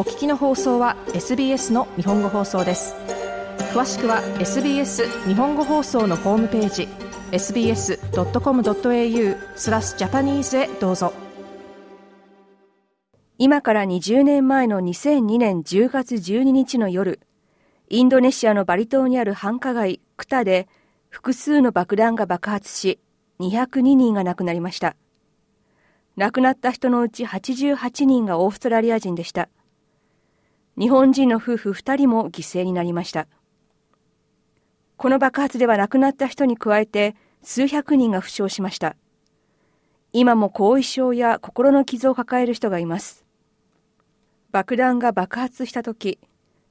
お聞きの放送は SBS の日本語放送です。詳しくは SBS 日本語放送のホームページ sbs.com.au スラスジャパニーズへどうぞ。今から20年前の2002年10月12日の夜インドネシアのバリ島にある繁華街クタで複数の爆弾が爆発し202人が亡くなりました。亡くなった人のうち88人がオーストラリア人でした。日本人の夫婦2人も犠牲になりました。この爆発では亡くなった人に加えて数百人が負傷しました。今も後遺症や心の傷を抱える人がいます。爆弾が爆発した時、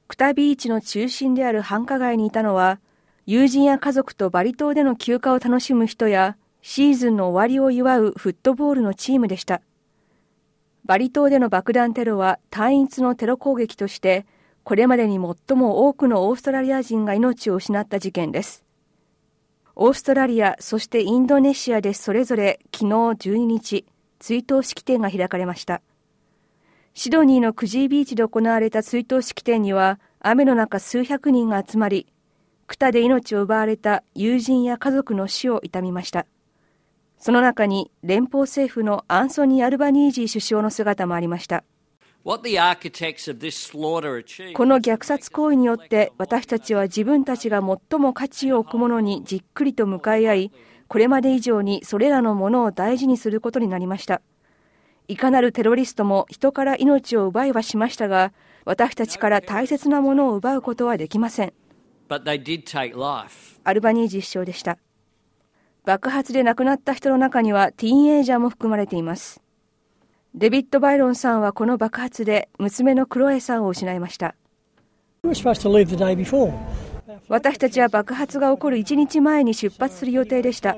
クタビーチの中心である繁華街にいたのは、友人や家族とバリ島での休暇を楽しむ人やシーズンの終わりを祝うフットボールのチームでした。バリ島での爆弾テロは単一のテロ攻撃として、これまでに最も多くのオーストラリア人が命を失った事件です。オーストラリア、そしてインドネシアでそれぞれ昨日12日、追悼式典が開かれました。シドニーのクジービーチで行われた追悼式典には、雨の中数百人が集まり、クタで命を奪われた友人や家族の死を悼みました。その中に連邦政府のアンソニー・アルバニージー首相の姿もありました。この虐殺行為によって私たちは自分たちが最も価値を置くものにじっくりと向かい合い、これまで以上にそれらのものを大事にすることになりました。いかなるテロリストも人から命を奪いはしましたが、私たちから大切なものを奪うことはできません。アルバニージー首相でした。爆発で亡くなった人の中にはティーンエイジャーも含まれています。デビッド・バイロンさんはこの爆発で娘のクロエさんを失いました。私たちは爆発が起こる1日前に出発する予定でした。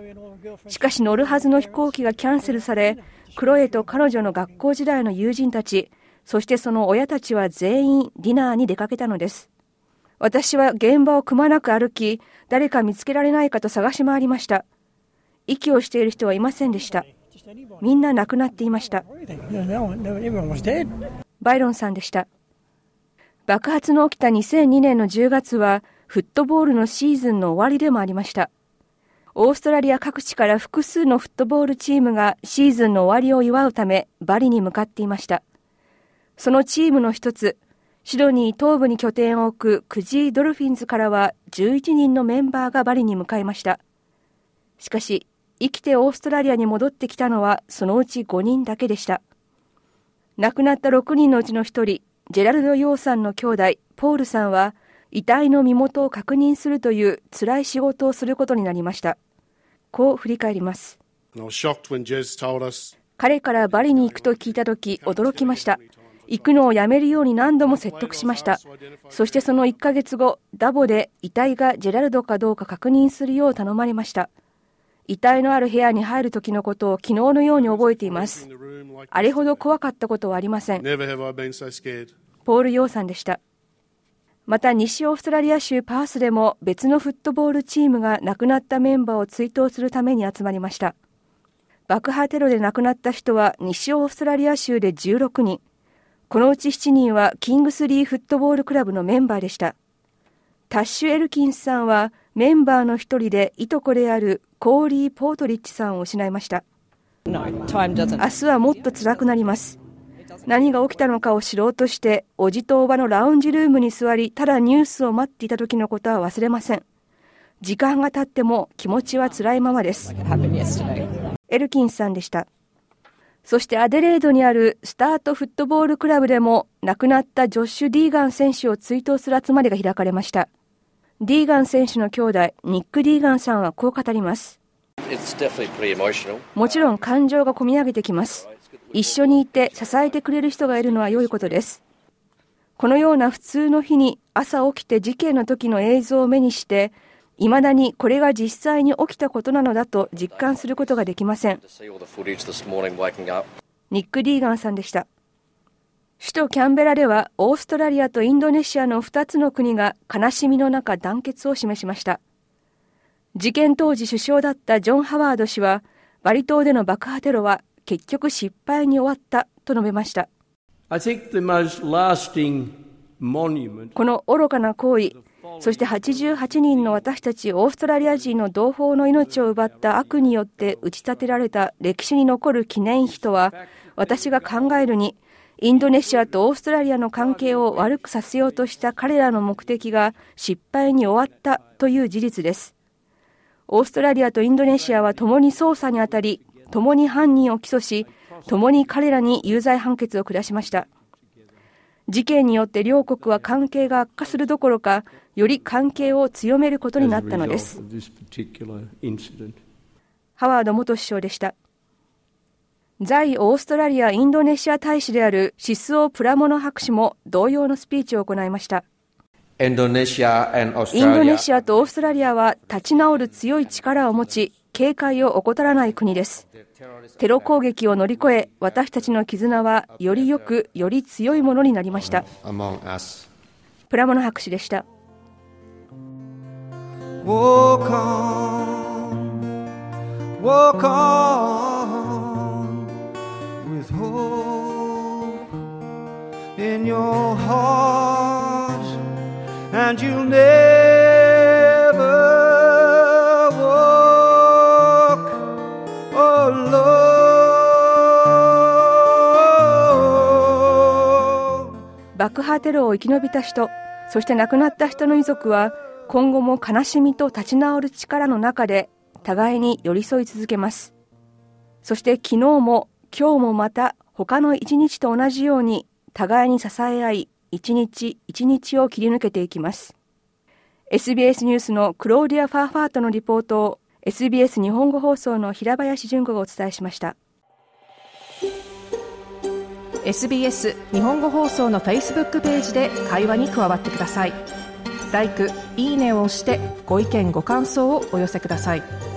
しかし乗るはずの飛行機がキャンセルされ、クロエと彼女の学校時代の友人たち、そしてその親たちは全員ディナーに出かけたのです。私は現場をくまなく歩き、誰か見つけられないかと探し回りました。息をしている人はいませんでした。みんな亡くなっていました。バイロンさんでした。爆発の起きた2002年の10月は、フットボールのシーズンの終わりでもありました。オーストラリア各地から複数のフットボールチームがシーズンの終わりを祝うため、バリに向かっていました。そのチームの一つ、シドニー東部に拠点を置くクジードルフィンズからは11人のメンバーがバリに向かいました。しかし、生きてオーストラリアに戻ってきたのはそのうち5人だけでした。亡くなった6人のうちの1人、ジェラルド・ヨーさんの兄弟、ポールさんは、遺体の身元を確認するという辛い仕事をすることになりました。こう振り返ります。彼からバリに行くと聞いたとき、驚きました。行くのをやめるように何度も説得しました。そしてその1ヶ月後、ダボで遺体がジェラルドかどうか確認するよう頼まれました。遺体のある部屋に入る時のことを昨日のように覚えています。あれほど怖かったことはありません。ポール・ヨーさんでした。また西オーストラリア州パースでも別のフットボールチームが亡くなったメンバーを追悼するために集まりました。爆破テロで亡くなった人は西オーストラリア州で16人。このうち7人はキングスリーフットボールクラブのメンバーでした。タッシュ・エルキンスさんはメンバーの一人でいとこであるコーリー・ポートリッチさんを失いました。明日はもっと辛くなります。何が起きたのかを知ろうとして、おじとおばのラウンジルームに座り、ただニュースを待っていた時のことは忘れません。時間が経っても気持ちは辛いままです。エルキンさんでした。そしてアデレードにあるスタートフットボールクラブでも亡くなったジョッシュ・ディーガン選手を追悼する集まりが開かれました。ディーガン選手の兄弟、ニック・ディーガンさんはこう語ります。もちろん感情がこみ上げてきます。一緒にいて支えてくれる人がいるのは良いことです。このような普通の日に朝起きて事件の時の映像を目にして、いまだにこれが実際に起きたことなのだと実感することができません。ニック・ディーガンさんでした。首都キャンベラではオーストラリアとインドネシアの2つの国が悲しみの中団結を示しました。事件当時首相だったジョン・ハワード氏は、バリ島での爆破テロは結局失敗に終わったと述べました。この愚かな行為、そして88人の私たちオーストラリア人の同胞の命を奪った悪によって打ち立てられた歴史に残る記念碑とは、私が考えるに、インドネシアとオーストラリアの関係を悪くさせようとした彼らの目的が失敗に終わったという事実です。オーストラリアとインドネシアは共に捜査にあたり、共に犯人を起訴し、共に彼らに有罪判決を下しました。事件によって両国は関係が悪化するどころか、より関係を強めることになったのです。ハワード元首相でした。在オーストラリア・インドネシア大使であるシスオ・プラモノ博士も同様のスピーチを行いました。インドネシアとオーストラリアは立ち直る強い力を持ち、警戒を怠らない国です。テロ攻撃を乗り越え、私たちの絆はより良く、より強いものになりました。プラモノ博士でした。Walk on, walk on. Your heart, and you'll never walk alone. 爆破テロを生き延びた人、そして亡くなった人の遺族は、今後も悲しみと立ち直る力の中で互いに寄り添い続けます。そして昨日も今日もまた他の一日と同じように互いに支え合い、一日一日を切り抜けていきます。SBS ニュースのクローディア・ファーファートのリポートを SBS 日本語放送の平林純子がお伝えしました。SBS 日本語放送の Facebook ページで会話に加わってください。l i いいねを押してご意見ご感想をお寄せください。